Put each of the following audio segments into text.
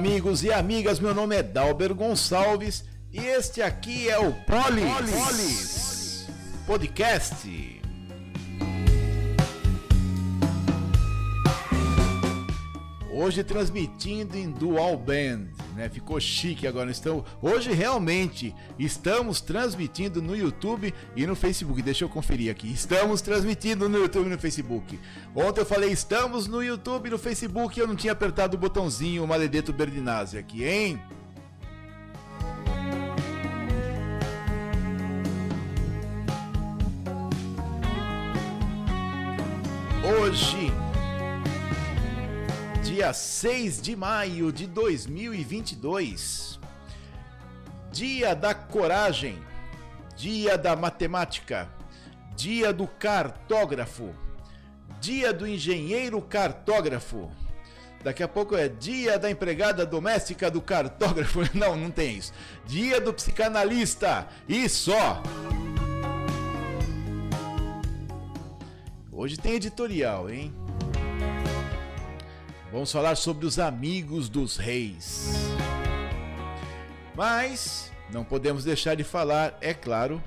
amigos e amigas, meu nome é Dalber Gonçalves e este aqui é o Polis, Polis. Podcast. Hoje transmitindo em Dual Band, né? Ficou chique agora. Estamos, hoje realmente estamos transmitindo no YouTube e no Facebook. Deixa eu conferir aqui. Estamos transmitindo no YouTube e no Facebook. Ontem eu falei estamos no YouTube e no Facebook e eu não tinha apertado o botãozinho Maledeto Berdinazzi aqui, hein? Hoje dia 6 de maio de 2022. Dia da coragem, dia da matemática, dia do cartógrafo, dia do engenheiro cartógrafo. Daqui a pouco é dia da empregada doméstica do cartógrafo. Não, não tem isso. Dia do psicanalista e só. Hoje tem editorial, hein? Vamos falar sobre os amigos dos reis. Mas não podemos deixar de falar, é claro,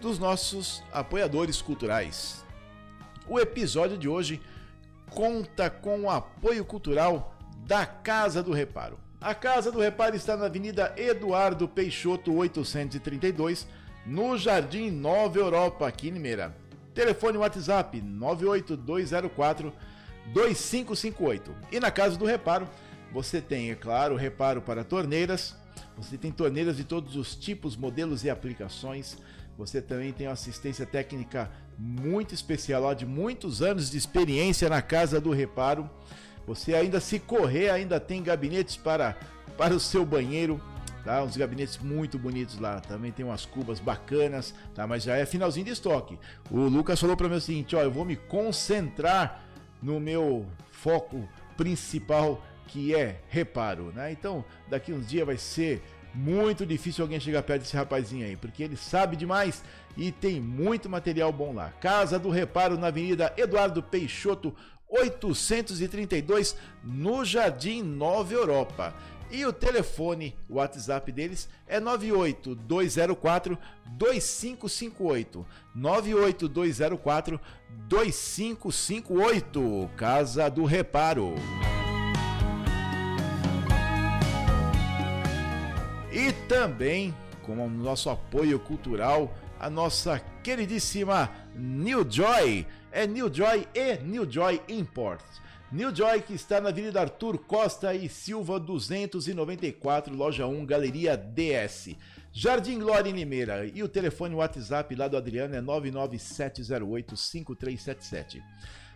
dos nossos apoiadores culturais. O episódio de hoje conta com o apoio cultural da Casa do Reparo. A Casa do Reparo está na Avenida Eduardo Peixoto 832, no Jardim Nova Europa, aqui em Limeira. Telefone WhatsApp 98204 2558. E na casa do reparo, você tem, é claro, reparo para torneiras. Você tem torneiras de todos os tipos, modelos e aplicações. Você também tem uma assistência técnica muito especial, ó, de muitos anos de experiência na casa do reparo. Você ainda se correr, ainda tem gabinetes para, para o seu banheiro, tá? Uns gabinetes muito bonitos lá. Também tem umas cubas bacanas, tá? Mas já é finalzinho de estoque. O Lucas falou para mim o seguinte, ó, eu vou me concentrar no meu foco principal que é reparo, né? Então, daqui uns dias vai ser muito difícil alguém chegar perto desse rapazinho aí, porque ele sabe demais e tem muito material bom lá. Casa do Reparo na Avenida Eduardo Peixoto, 832, no Jardim Nova Europa. E o telefone, o WhatsApp deles é 98204 2558. 98204 2558. Casa do Reparo. E também, com o nosso apoio cultural, a nossa queridíssima New Joy. É New Joy e New Joy Imports New Joy, que está na Avenida Arthur Costa e Silva 294, loja 1, Galeria DS. Jardim Glória em Limeira. E o telefone WhatsApp lá do Adriano é 997085377.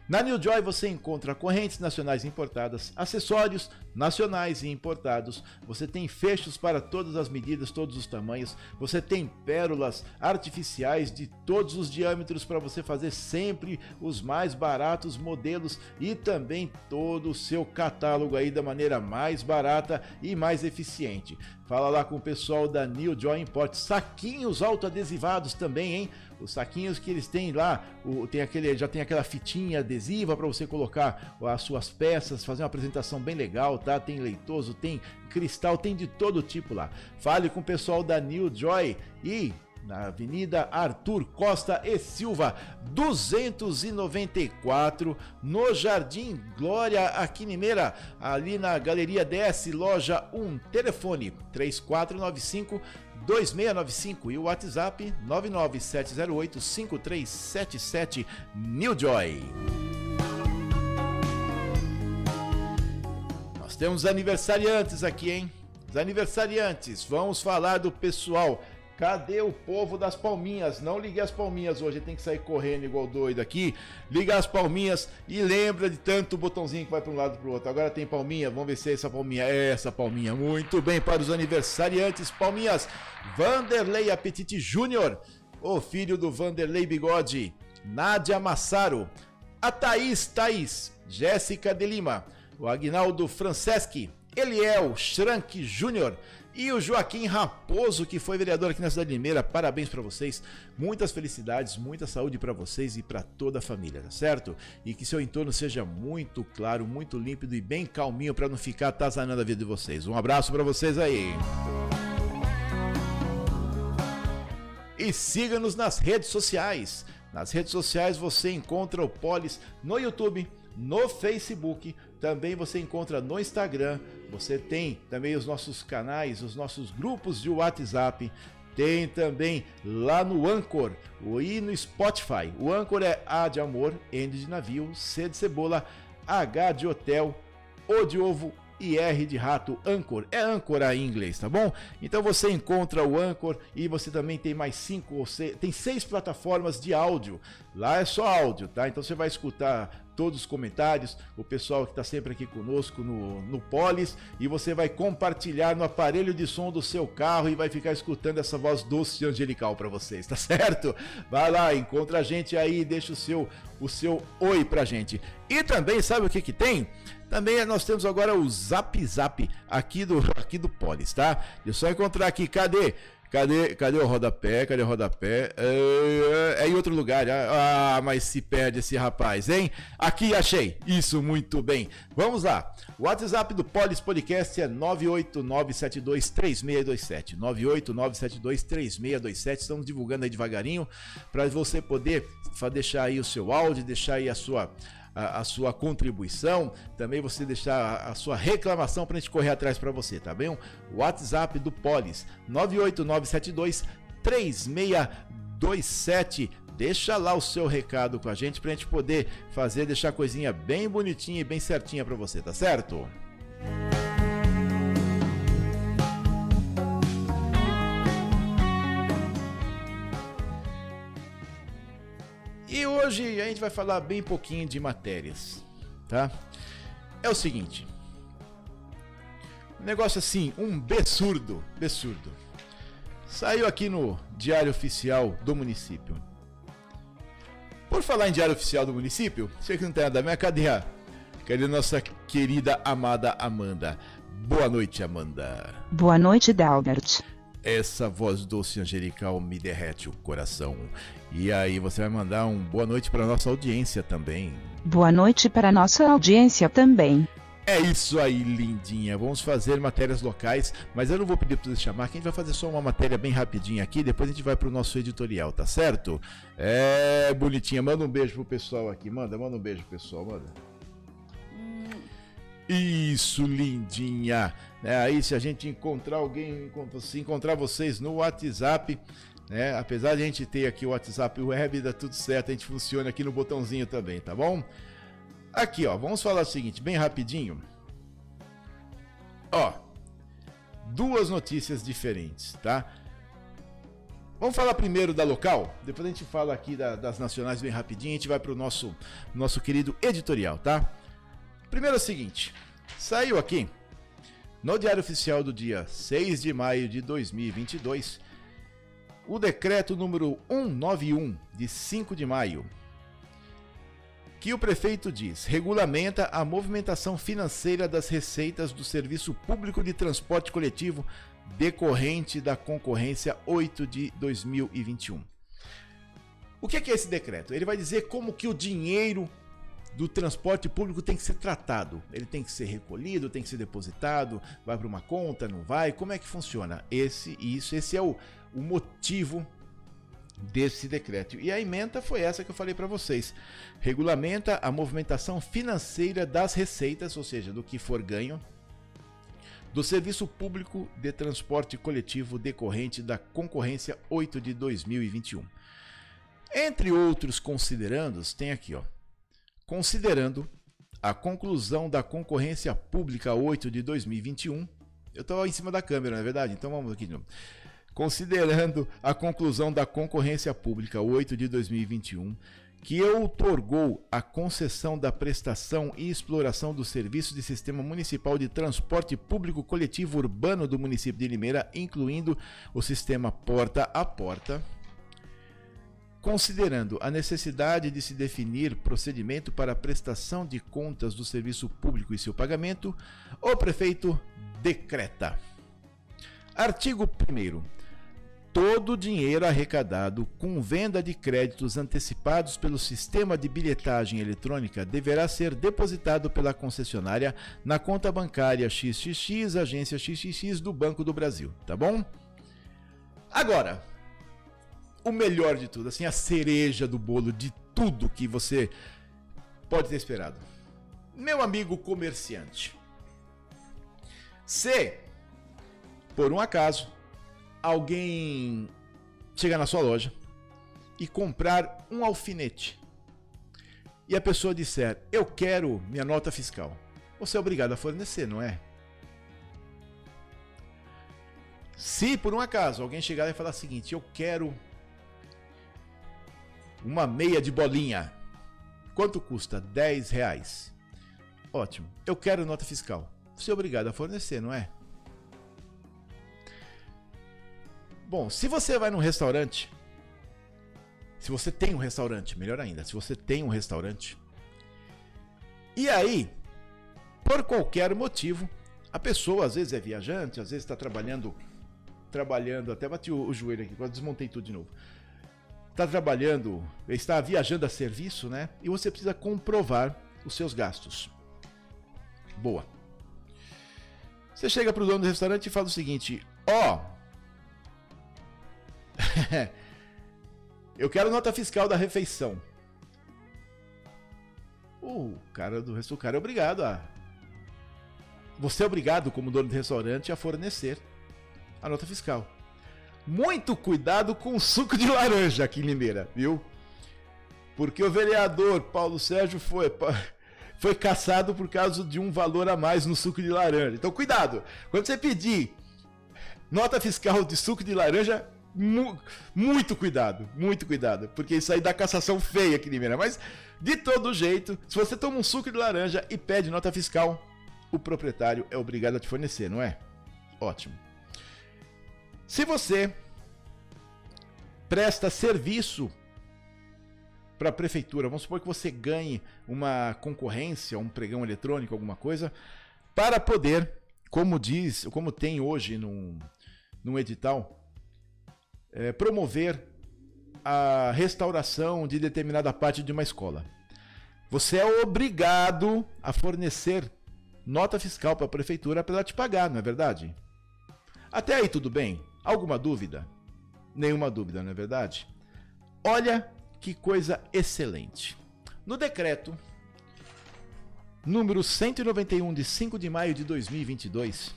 Na New Joy você encontra correntes nacionais importadas, acessórios nacionais e importados. Você tem fechos para todas as medidas, todos os tamanhos. Você tem pérolas artificiais de todos os diâmetros para você fazer sempre os mais baratos modelos e também todo o seu catálogo aí da maneira mais barata e mais eficiente. Fala lá com o pessoal da New Joy Import. Saquinhos autoadesivados também, hein? Os saquinhos que eles têm lá, o, tem aquele, já tem aquela fitinha adesiva para você colocar as suas peças, fazer uma apresentação bem legal, tá? Tem leitoso, tem cristal, tem de todo tipo lá. Fale com o pessoal da New Joy e na Avenida Arthur Costa e Silva, 294, no Jardim Glória, aqui em Limeira, ali na Galeria DS, loja 1, telefone 3495 2695 e o WhatsApp 99708 5377 New Joy. Temos aniversariantes aqui, hein? Os aniversariantes, vamos falar do pessoal Cadê o povo das palminhas? Não liguei as palminhas hoje, tem que sair correndo igual doido aqui. Liga as palminhas e lembra de tanto botãozinho que vai para um lado para o outro. Agora tem palminha, vamos ver se é essa palminha. É essa palminha. Muito bem para os aniversariantes, palminhas. Vanderlei Apetite Júnior, o filho do Vanderlei Bigode. Nádia Massaro. A Thaís Thaís. Jéssica de Lima. O Agnaldo Franceschi. Eliel Schrank Júnior E o Joaquim Raposo, que foi vereador aqui na cidade de Limeira, parabéns para vocês. Muitas felicidades, muita saúde para vocês e para toda a família, tá certo? E que seu entorno seja muito claro, muito límpido e bem calminho para não ficar atazanando a vida de vocês. Um abraço para vocês aí. E siga-nos nas redes sociais. Nas redes sociais você encontra o Polis no YouTube, no Facebook, também você encontra no Instagram. Você tem também os nossos canais, os nossos grupos de WhatsApp. Tem também lá no Anchor e no Spotify. O Anchor é A de amor, N de navio, C de cebola, H de hotel, O de ovo e R de rato, Anchor. É âncora em inglês, tá bom? Então você encontra o Anchor e você também tem mais cinco ou seis, tem seis plataformas de áudio. Lá é só áudio, tá? Então você vai escutar todos os comentários, o pessoal que está sempre aqui conosco no, no Polis, e você vai compartilhar no aparelho de som do seu carro e vai ficar escutando essa voz doce e angelical para vocês, tá certo? Vai lá, encontra a gente aí, deixa o seu, o seu oi pra gente. E também, sabe o que que tem? Também nós temos agora o Zap Zap aqui do, aqui do Polis, tá? Eu só encontrar aqui, cadê? Cadê, cadê o rodapé? Cadê o rodapé? É, é em outro lugar. Ah, mas se perde esse rapaz, hein? Aqui achei. Isso, muito bem. Vamos lá. O WhatsApp do Polis Podcast é 989723627. 989723627. Estamos divulgando aí devagarinho para você poder deixar aí o seu áudio, deixar aí a sua a, a, sua contribuição, também você deixar a, a sua reclamação para a gente correr atrás para você, tá bem? O WhatsApp do Polis 98972 3627 deixa lá o seu recado com a gente para a gente poder fazer, deixar a coisinha bem bonitinha e bem certinha para você, tá certo? E hoje a gente vai falar bem pouquinho de matérias, tá? É o seguinte. Um negócio assim, um absurdo, absurdo. Saiu aqui no Diário Oficial do município. Por falar em Diário Oficial do município, você que não tem nada, minha cadê a, cadê nossa querida amada Amanda? Boa noite, Amanda. Boa noite, Dalbert. Essa voz doce angelical me derrete o coração. E aí você vai mandar um boa noite para nossa audiência também. Boa noite para nossa audiência também. É isso aí, lindinha. Vamos fazer matérias locais, mas eu não vou pedir para você chamar, que a gente vai fazer só uma matéria bem rapidinha aqui, depois a gente vai para o nosso editorial, tá certo? É, bonitinha. Manda um beijo pro pessoal aqui. Manda, manda um beijo pro pessoal, manda. Isso, lindinha. É, aí se a gente encontrar alguém, se encontrar vocês no WhatsApp, né? Apesar de a gente ter aqui o WhatsApp web, dá tudo certo, a gente funciona aqui no botãozinho também, tá bom? Aqui, ó, vamos falar o seguinte, bem rapidinho. Ó, duas notícias diferentes, tá? Vamos falar primeiro da local, depois a gente fala aqui da, das nacionais bem rapidinho, a gente vai para o nosso, nosso querido editorial, tá? Primeiro é o seguinte, saiu aqui no Diário Oficial do dia 6 de maio de 2022 o decreto número 191 de 5 de maio, que o prefeito diz regulamenta a movimentação financeira das receitas do Serviço Público de Transporte Coletivo decorrente da concorrência 8 de 2021. O que é esse decreto? Ele vai dizer como que o dinheiro do transporte público tem que ser tratado. Ele tem que ser recolhido, tem que ser depositado, vai para uma conta, não vai? Como é que funciona? Esse isso, esse é o o motivo desse decreto. E a emenda foi essa que eu falei para vocês. Regulamenta a movimentação financeira das receitas, ou seja, do que for ganho, do Serviço Público de Transporte Coletivo decorrente da concorrência 8 de 2021. Entre outros considerandos, tem aqui, ó. Considerando a conclusão da concorrência pública 8 de 2021. Eu estou em cima da câmera, não é verdade? Então vamos aqui de novo considerando a conclusão da concorrência pública 8 de 2021, que outorgou a concessão da prestação e exploração do serviço de sistema municipal de transporte público coletivo urbano do município de Limeira, incluindo o sistema porta a porta. Considerando a necessidade de se definir procedimento para a prestação de contas do serviço público e seu pagamento, o prefeito decreta Artigo 1. Todo dinheiro arrecadado com venda de créditos antecipados pelo sistema de bilhetagem eletrônica deverá ser depositado pela concessionária na conta bancária XXX, agência XXX do Banco do Brasil, tá bom? Agora, o melhor de tudo, assim, a cereja do bolo de tudo que você pode ter esperado. Meu amigo comerciante, se por um acaso alguém chegar na sua loja e comprar um alfinete e a pessoa disser: Eu quero minha nota fiscal, você é obrigado a fornecer, não é? Se por um acaso alguém chegar e falar o seguinte: Eu quero uma meia de bolinha, quanto custa? 10 reais. Ótimo, eu quero nota fiscal. Você é obrigado a fornecer, não é? Bom, se você vai num restaurante, se você tem um restaurante, melhor ainda, se você tem um restaurante, e aí, por qualquer motivo, a pessoa às vezes é viajante, às vezes está trabalhando, trabalhando, até bati o, o joelho aqui, quase desmontei tudo de novo. Está trabalhando, está viajando a serviço, né? E você precisa comprovar os seus gastos. Boa. Você chega para o dono do restaurante e fala o seguinte: ó, oh, eu quero nota fiscal da refeição. O cara do restaurante, o cara é obrigado a. Você é obrigado, como dono do restaurante, a fornecer a nota fiscal. Muito cuidado com o suco de laranja aqui em Limeira, viu? Porque o vereador Paulo Sérgio foi, foi caçado por causa de um valor a mais no suco de laranja. Então, cuidado! Quando você pedir nota fiscal de suco de laranja, Mu muito cuidado, muito cuidado, porque isso aí dá cassação feia aqui em Limeira. Mas, de todo jeito, se você toma um suco de laranja e pede nota fiscal, o proprietário é obrigado a te fornecer, não é? Ótimo. Se você presta serviço para a prefeitura, vamos supor que você ganhe uma concorrência, um pregão eletrônico, alguma coisa, para poder, como diz, como tem hoje num, num edital, é, promover a restauração de determinada parte de uma escola. Você é obrigado a fornecer nota fiscal para a prefeitura para ela te pagar, não é verdade? Até aí tudo bem? Alguma dúvida? Nenhuma dúvida, não é verdade? Olha que coisa excelente. No decreto número 191 de 5 de maio de 2022,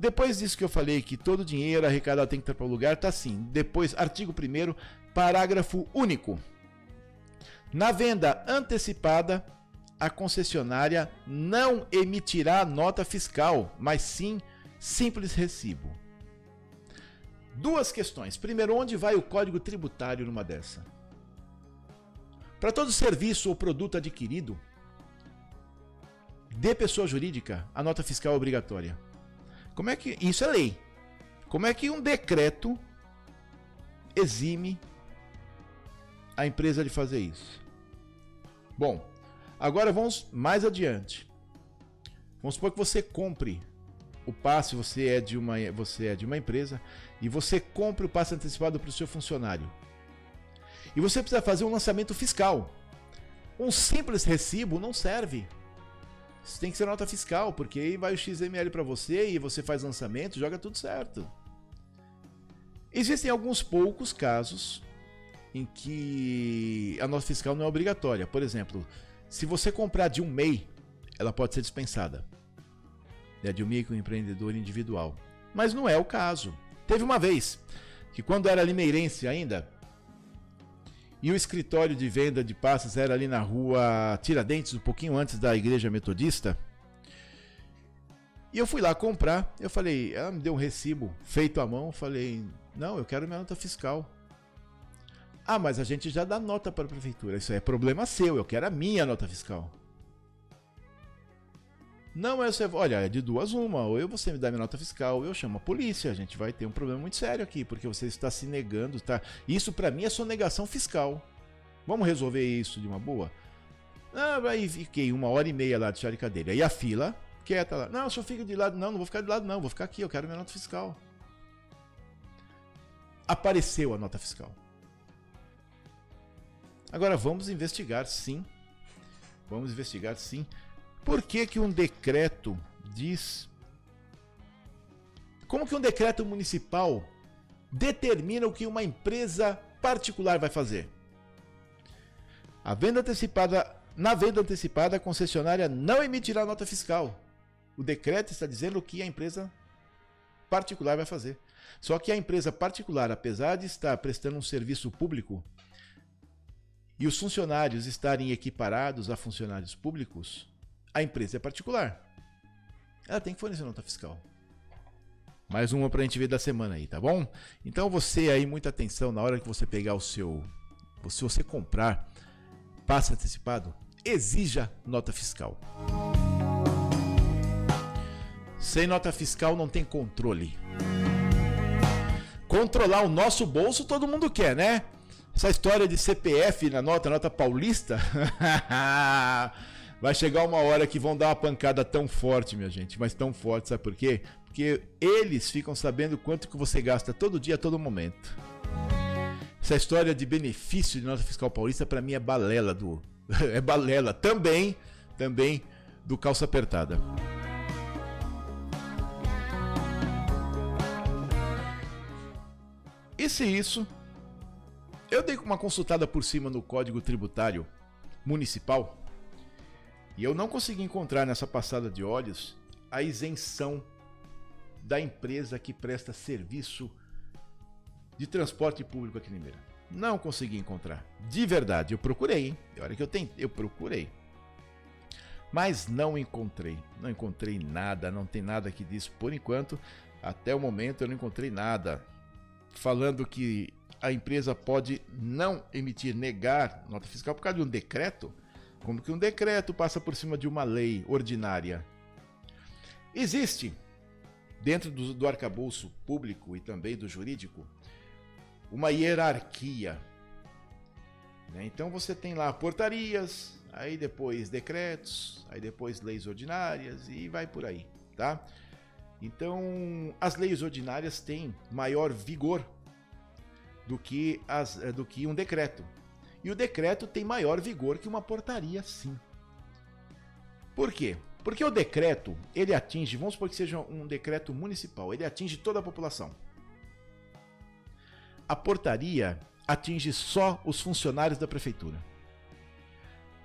depois disso que eu falei que todo dinheiro arrecadado tem que estar para o lugar, tá assim. Depois, artigo 1 parágrafo único. Na venda antecipada, a concessionária não emitirá nota fiscal, mas sim simples recibo. Duas questões. Primeiro, onde vai o código tributário numa dessa? Para todo serviço ou produto adquirido de pessoa jurídica, a nota fiscal é obrigatória. Como é que. Isso é lei. Como é que um decreto exime a empresa de fazer isso? Bom, agora vamos mais adiante. Vamos supor que você compre o passe, você é de uma, você é de uma empresa e você compre o passe antecipado para o seu funcionário. E você precisa fazer um lançamento fiscal. Um simples recibo não serve. Isso tem que ser nota fiscal, porque aí vai o XML para você e você faz lançamento, joga tudo certo. Existem alguns poucos casos em que a nota fiscal não é obrigatória. Por exemplo, se você comprar de um MEI, ela pode ser dispensada. É de um microempreendedor individual. Mas não é o caso. Teve uma vez que quando era limeirense ainda, e o escritório de venda de passes era ali na rua Tiradentes, um pouquinho antes da igreja metodista. E eu fui lá comprar. Eu falei, ela me deu um recibo feito à mão. Eu falei, não, eu quero minha nota fiscal. Ah, mas a gente já dá nota para a prefeitura. Isso é problema seu. Eu quero a minha nota fiscal. Não é você, olha, é de duas uma, ou eu você me dá minha nota fiscal, ou eu chamo a polícia, a gente vai ter um problema muito sério aqui, porque você está se negando, tá? Isso para mim é sonegação fiscal. Vamos resolver isso de uma boa? Ah, aí fiquei uma hora e meia lá de chá de cadeira. E a fila quieta lá. Não, senhor fica de lado. Não, não vou ficar de lado, não. Vou ficar aqui, eu quero minha nota fiscal. Apareceu a nota fiscal. Agora vamos investigar, sim. Vamos investigar, sim. Por que, que um decreto diz. Como que um decreto municipal determina o que uma empresa particular vai fazer? A venda antecipada, na venda antecipada, a concessionária não emitirá nota fiscal. O decreto está dizendo o que a empresa particular vai fazer. Só que a empresa particular, apesar de estar prestando um serviço público e os funcionários estarem equiparados a funcionários públicos, a empresa é particular. Ela tem que fornecer nota fiscal. Mais uma para a gente ver da semana aí, tá bom? Então você aí, muita atenção na hora que você pegar o seu. Se você comprar passe antecipado, exija nota fiscal. Sem nota fiscal não tem controle. Controlar o nosso bolso todo mundo quer, né? Essa história de CPF na nota, nota paulista. Vai chegar uma hora que vão dar uma pancada tão forte, minha gente, mas tão forte, sabe por quê? Porque eles ficam sabendo quanto que você gasta todo dia, a todo momento. Essa história de benefício de nota fiscal paulista para mim é balela do é balela também, também do calça apertada. E se isso, eu dei uma consultada por cima no Código Tributário Municipal e eu não consegui encontrar nessa passada de olhos a isenção da empresa que presta serviço de transporte público aqui em Limeira. Não consegui encontrar. De verdade, eu procurei, hein? A hora que eu tentei, eu procurei. Mas não encontrei. Não encontrei nada, não tem nada que diz por enquanto. Até o momento eu não encontrei nada falando que a empresa pode não emitir, negar nota fiscal por causa de um decreto, como que um decreto passa por cima de uma lei ordinária. Existe, dentro do, do arcabouço público e também do jurídico, uma hierarquia. Né? Então você tem lá portarias, aí depois decretos, aí depois leis ordinárias e vai por aí, tá? Então, as leis ordinárias têm maior vigor do que, as, eh, do que um decreto. E o decreto tem maior vigor que uma portaria, sim. Por quê? Porque o decreto, ele atinge, vamos supor que seja um decreto municipal, ele atinge toda a população. A portaria atinge só os funcionários da prefeitura.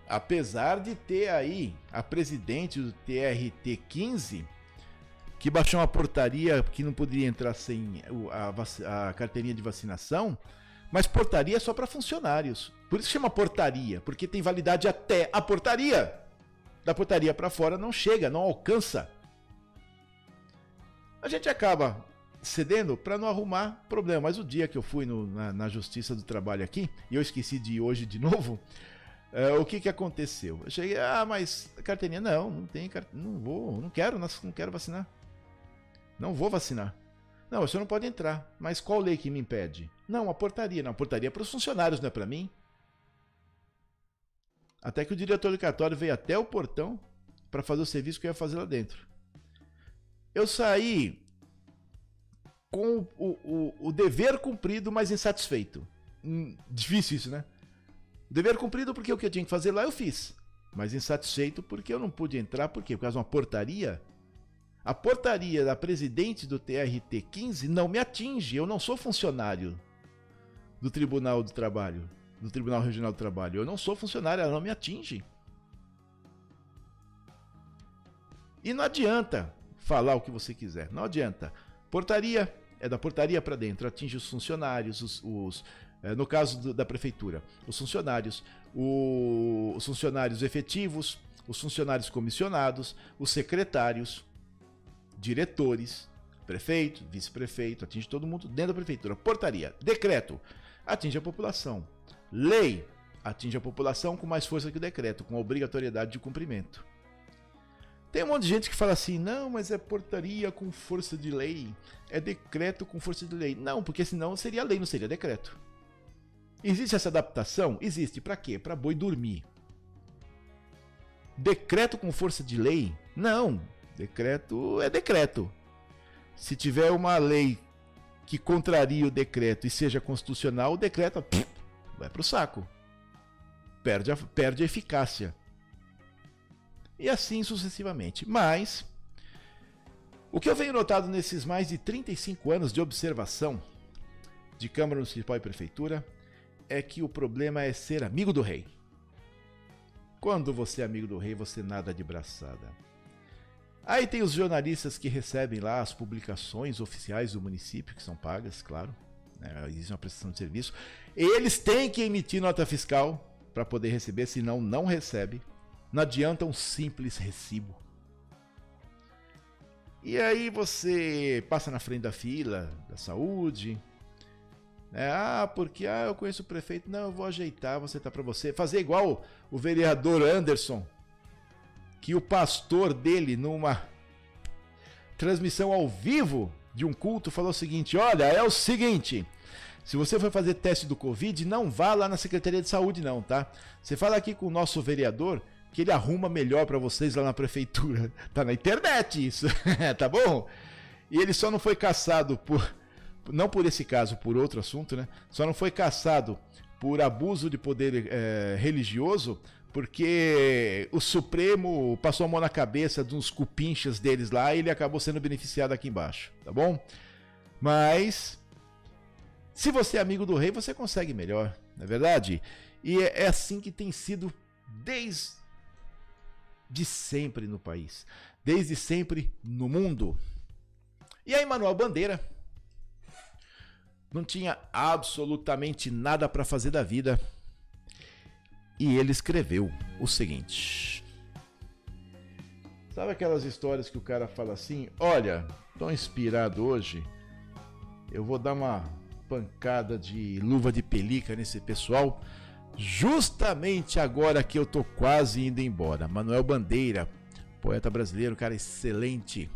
Apesar de ter aí a presidente do TRT 15 que baixou uma portaria que não poderia entrar sem a, a carteirinha de vacinação, mas portaria é só para funcionários. Por isso chama portaria, porque tem validade até a portaria. Da portaria para fora não chega, não alcança. A gente acaba cedendo para não arrumar problema. Mas o dia que eu fui no, na, na, Justiça do Trabalho aqui, e eu esqueci de ir hoje de novo, é, o que, que aconteceu? Eu cheguei, ah, mas carteirinha, não, não tem, não vou, não quero, não quero vacinar. Não vou vacinar. Não, você não pode entrar. Mas qual lei que me impede? Não, a portaria. Não, a portaria é para os funcionários, não é para mim. Até que o diretor do cartório veio até o portão para fazer o serviço que eu ia fazer lá dentro. Eu saí com o, o, o dever cumprido, mas insatisfeito. Hum, difícil isso, né? Dever cumprido porque o que eu tinha que fazer lá eu fiz. Mas insatisfeito porque eu não pude entrar, por quê? Por causa de uma portaria a portaria da presidente do TRT 15 não me atinge, eu não sou funcionário do Tribunal do Trabalho, do Tribunal Regional do Trabalho. Eu não sou funcionário, ela não me atinge. E não adianta falar o que você quiser, não adianta. Portaria é da portaria para dentro, atinge os funcionários, os, os é, no caso do, da prefeitura, os funcionários, o, os funcionários efetivos, os funcionários comissionados, os secretários, diretores, prefeito, vice-prefeito, atinge todo mundo dentro da prefeitura. Portaria, decreto, atinge a população. Lei, atinge a população com mais força que o decreto, com obrigatoriedade de cumprimento. Tem um monte de gente que fala assim: não, mas é portaria com força de lei, é decreto com força de lei. Não, porque senão seria lei, não seria decreto. Existe essa adaptação? Existe. Para quê? Para boi dormir. Decreto com força de lei? Não. Decreto é decreto. Se tiver uma lei que contraria o decreto e seja constitucional, o decreto pff, vai para o saco. Perde a, perde a eficácia. E assim sucessivamente. Mas, o que eu venho notado nesses mais de 35 anos de observação de Câmara Municipal e Prefeitura é que o problema é ser amigo do rei. Quando você é amigo do rei, você nada de braçada. Aí tem os jornalistas que recebem lá as publicações oficiais do município, que são pagas, claro. Né? Existe uma prestação de serviço. Eles têm que emitir nota fiscal para poder receber, senão não recebe. Não adianta um simples recibo. E aí você passa na frente da fila da saúde, é, ah, porque ah, eu conheço o prefeito. Não, eu vou ajeitar, você tá para você. Fazer igual o vereador Anderson, que o pastor dele, numa transmissão ao vivo de um culto, falou o seguinte: Olha, é o seguinte. Se você for fazer teste do Covid, não vá lá na Secretaria de Saúde, não, tá? Você fala aqui com o nosso vereador que ele arruma melhor para vocês lá na prefeitura. Tá na internet isso, tá bom? E ele só não foi caçado por não por esse caso, por outro assunto, né? Só não foi caçado por abuso de poder é, religioso, porque o Supremo passou a mão na cabeça de uns cupinchas deles lá e ele acabou sendo beneficiado aqui embaixo, tá bom? Mas se você é amigo do rei, você consegue melhor, não é verdade? E é, é assim que tem sido desde de sempre no país, desde sempre no mundo. E aí, Manuel Bandeira, não tinha absolutamente nada para fazer da vida. E ele escreveu o seguinte: Sabe aquelas histórias que o cara fala assim: Olha, tô inspirado hoje, eu vou dar uma pancada de luva de pelica nesse pessoal, justamente agora que eu tô quase indo embora. Manuel Bandeira, poeta brasileiro, cara excelente.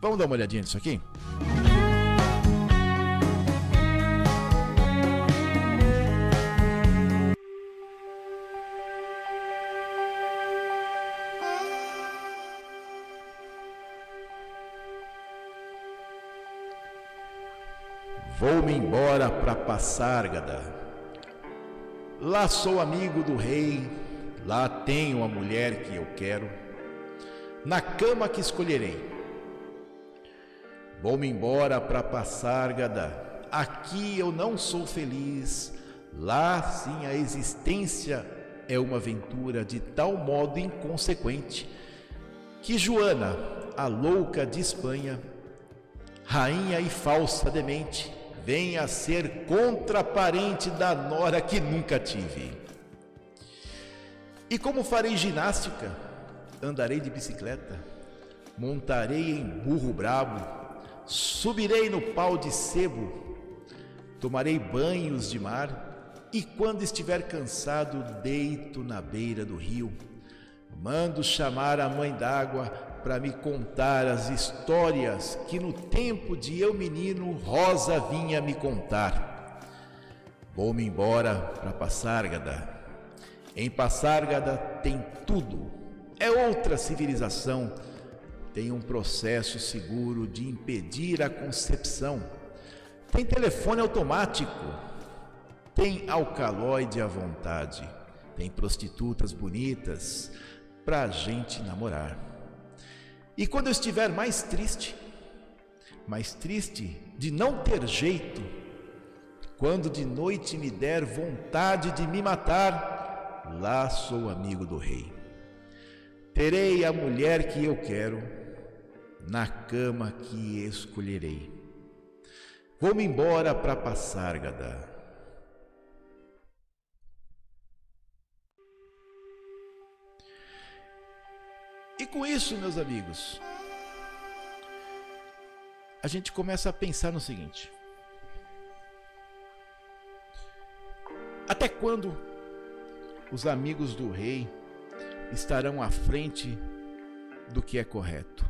Vamos dar uma olhadinha nisso aqui? Vou-me embora para Passárgada. Lá sou amigo do rei, lá tenho a mulher que eu quero, na cama que escolherei. Vou-me embora para Passárgada. Aqui eu não sou feliz, lá sim a existência é uma aventura de tal modo inconsequente que Joana, a louca de Espanha, rainha e falsa demente, venha a ser contraparente da nora que nunca tive. E como farei ginástica, andarei de bicicleta, montarei em burro brabo, subirei no pau de sebo, tomarei banhos de mar, e quando estiver cansado, deito na beira do rio. Mando chamar a mãe d'água para me contar as histórias que no tempo de eu menino Rosa vinha me contar. Vou-me embora para Passárgada. Em Passárgada tem tudo. É outra civilização. Tem um processo seguro de impedir a concepção. Tem telefone automático. Tem alcaloide à vontade. Tem prostitutas bonitas para a gente namorar. E quando eu estiver mais triste, mais triste de não ter jeito, quando de noite me der vontade de me matar, lá sou amigo do rei. Terei a mulher que eu quero, na cama que escolherei. Vou-me embora para passar, E com isso, meus amigos, a gente começa a pensar no seguinte: até quando os amigos do rei estarão à frente do que é correto?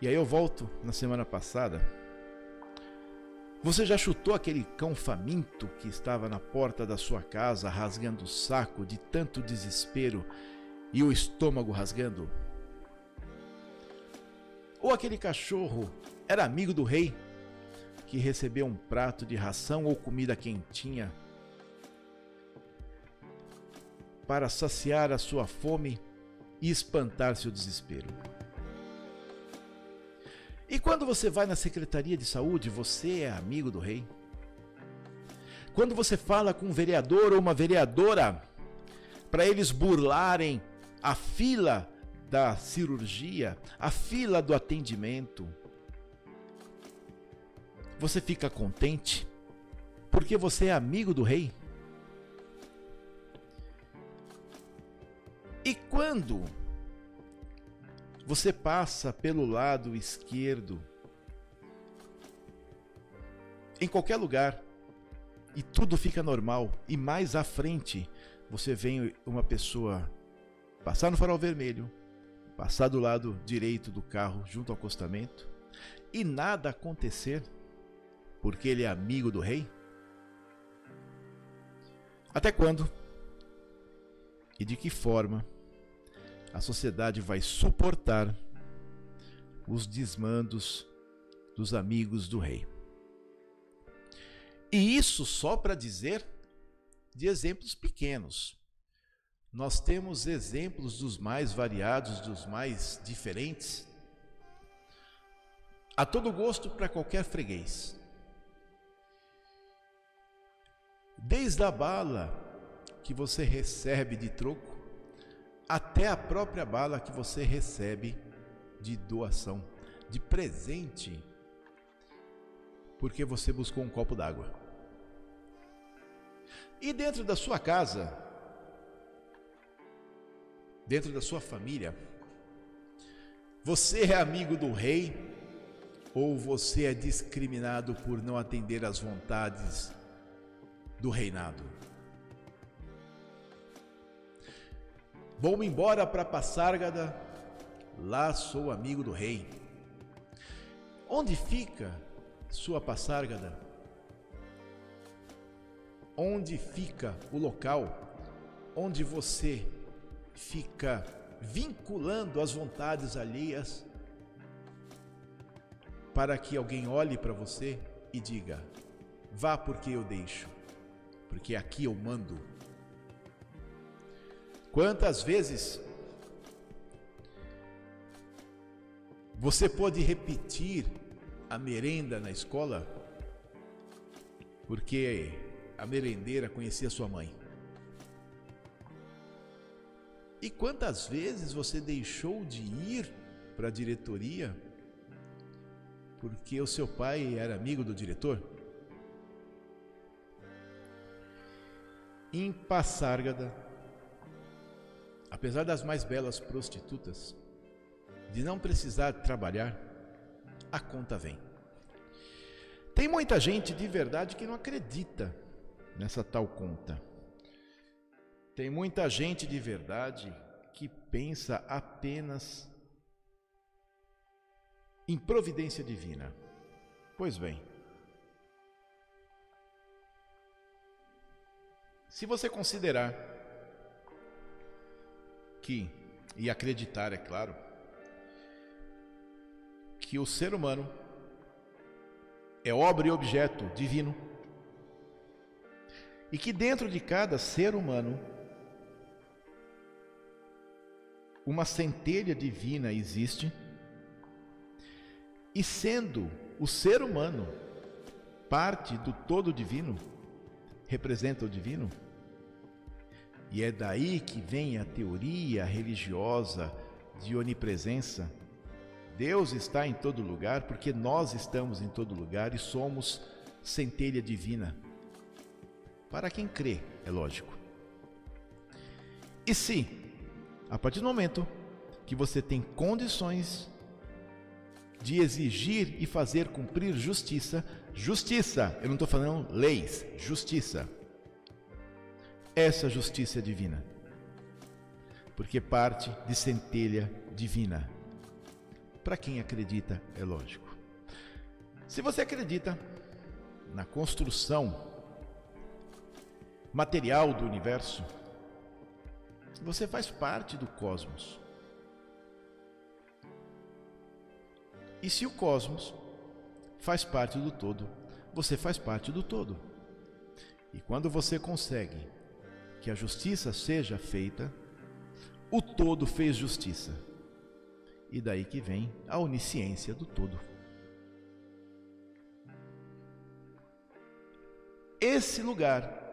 E aí eu volto na semana passada. Você já chutou aquele cão faminto que estava na porta da sua casa rasgando o saco de tanto desespero e o estômago rasgando? Ou aquele cachorro era amigo do rei que recebeu um prato de ração ou comida quentinha para saciar a sua fome e espantar seu desespero? E quando você vai na Secretaria de Saúde, você é amigo do rei? Quando você fala com um vereador ou uma vereadora para eles burlarem a fila da cirurgia, a fila do atendimento, você fica contente porque você é amigo do rei? E quando você passa pelo lado esquerdo, em qualquer lugar, e tudo fica normal, e mais à frente você vê uma pessoa passar no farol vermelho, passar do lado direito do carro junto ao acostamento, e nada acontecer, porque ele é amigo do rei? Até quando? E de que forma a sociedade vai suportar os desmandos dos amigos do rei. E isso só para dizer de exemplos pequenos. Nós temos exemplos dos mais variados, dos mais diferentes, a todo gosto para qualquer freguês. Desde a bala que você recebe de troco, até a própria bala que você recebe de doação, de presente, porque você buscou um copo d'água. E dentro da sua casa, dentro da sua família, você é amigo do rei ou você é discriminado por não atender às vontades do reinado? Vou-me embora para Passárgada, lá sou amigo do rei. Onde fica sua Passárgada? Onde fica o local onde você fica vinculando as vontades alheias para que alguém olhe para você e diga: vá porque eu deixo, porque aqui eu mando. Quantas vezes você pode repetir a merenda na escola? Porque a merendeira conhecia sua mãe. E quantas vezes você deixou de ir para a diretoria porque o seu pai era amigo do diretor? Em Passárgada, apesar das mais belas prostitutas, de não precisar trabalhar, a conta vem. Tem muita gente de verdade que não acredita nessa tal conta. Tem muita gente de verdade que pensa apenas em providência divina. Pois bem, se você considerar que, e acreditar, é claro, que o ser humano é obra e objeto divino e que dentro de cada ser humano uma centelha divina existe e sendo o ser humano parte do todo divino, representa o divino, e é daí que vem a teoria religiosa de onipresença. Deus está em todo lugar porque nós estamos em todo lugar e somos centelha divina. Para quem crê, é lógico. E se, a partir do momento que você tem condições de exigir e fazer cumprir justiça, justiça, eu não estou falando leis, justiça essa justiça divina. Porque parte de centelha divina. Para quem acredita, é lógico. Se você acredita na construção material do universo, Você faz parte do cosmos. E se o cosmos faz parte do todo, você faz parte do todo. E quando você consegue que a justiça seja feita, o todo fez justiça. E daí que vem a onisciência do todo. Esse lugar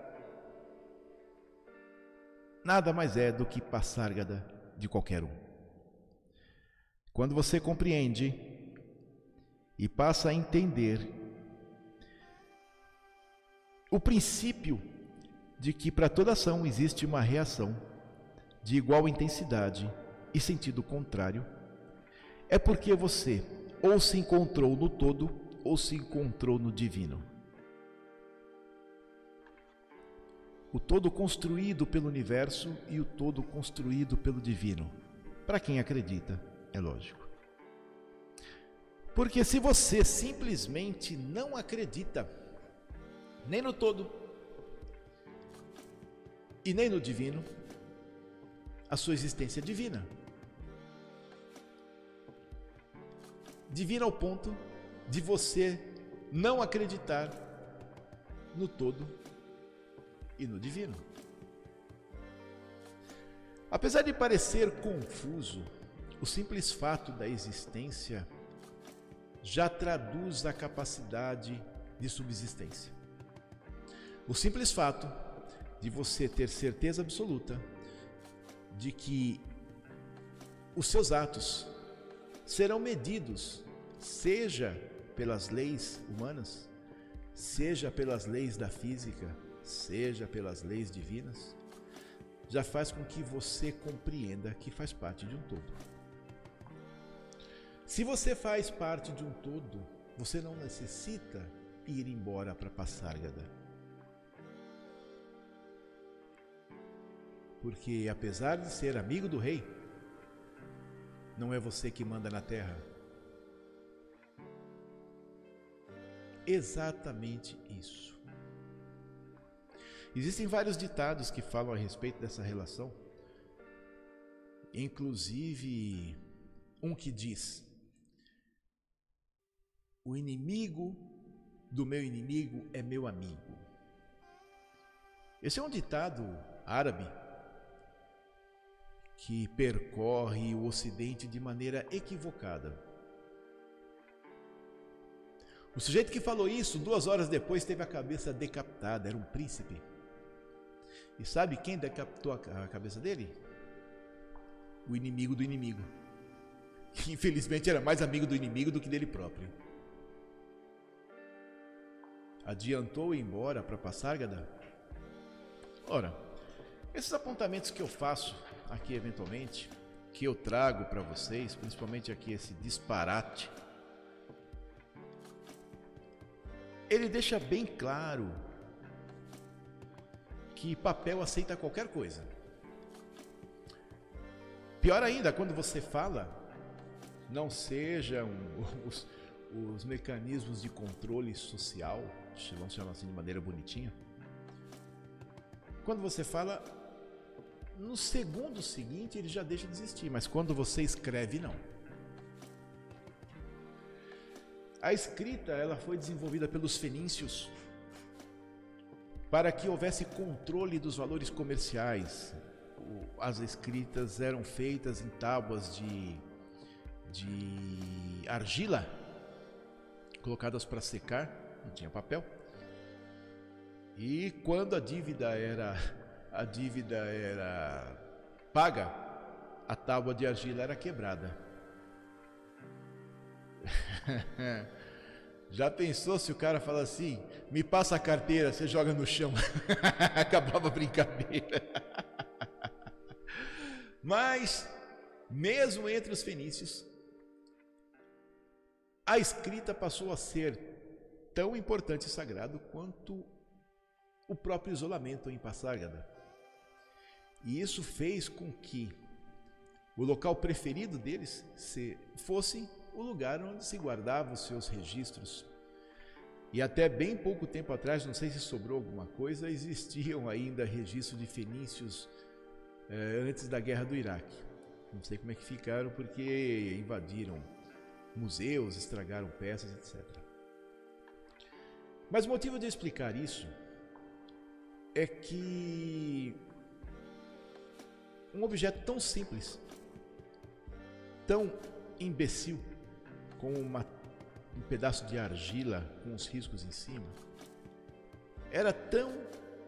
nada mais é do que passárgada de qualquer um. Quando você compreende e passa a entender o princípio de que para toda ação existe uma reação de igual intensidade e sentido contrário, é porque você ou se encontrou no todo ou se encontrou no divino. O todo construído pelo universo e o todo construído pelo divino. Para quem acredita, é lógico. Porque se você simplesmente não acredita nem no todo e nem no divino, a sua existência é divina. Divina ao ponto de você não acreditar no todo e no divino. Apesar de parecer confuso, o simples fato da existência já traduz a capacidade de subsistência. O simples fato de você ter certeza absoluta de que os seus atos serão medidos, seja pelas leis humanas, seja pelas leis da física, seja pelas leis divinas, já faz com que você compreenda que faz parte de um todo. Se você faz parte de um todo, você não necessita ir embora para Passárgada. Porque apesar de ser amigo do rei, não é você que manda na terra. Exatamente isso. Existem vários ditados que falam a respeito dessa relação. Inclusive, um que diz: O inimigo do meu inimigo é meu amigo. Esse é um ditado árabe que percorre o Ocidente de maneira equivocada. O sujeito que falou isso, duas horas depois, teve a cabeça decapitada, era um príncipe. E sabe quem decapitou a cabeça dele? O inimigo do inimigo. Que infelizmente era mais amigo do inimigo do que dele próprio. Adiantou embora para Passárgada? Ora, esses apontamentos que eu faço aqui eventualmente, que eu trago para vocês, principalmente aqui esse disparate, ele deixa bem claro que papel aceita qualquer coisa. Pior ainda, quando você fala, não sejam os, os mecanismos de controle social, vamos chamar assim de maneira bonitinha. Quando você fala, no segundo seguinte ele já deixa de existir, mas quando você escreve, não. A escrita ela foi desenvolvida pelos fenícios para que houvesse controle dos valores comerciais. As escritas eram feitas em tábuas de, de argila, colocadas para secar, não tinha papel. E quando a dívida era a dívida era paga, a tábua de argila era quebrada. Já pensou se o cara fala assim: me passa a carteira, você joga no chão? Acabava a brincadeira. Mas, mesmo entre os fenícios, a escrita passou a ser tão importante e sagrado quanto o próprio isolamento em Passárgada. E isso fez com que o local preferido deles fosse o lugar onde se guardavam os seus registros. E até bem pouco tempo atrás, não sei se sobrou alguma coisa, existiam ainda registros de fenícios é, antes da guerra do Iraque. Não sei como é que ficaram porque invadiram museus, estragaram peças, etc. Mas o motivo de explicar isso é que um objeto tão simples, tão imbecil, como uma, um pedaço de argila com os riscos em cima, era tão,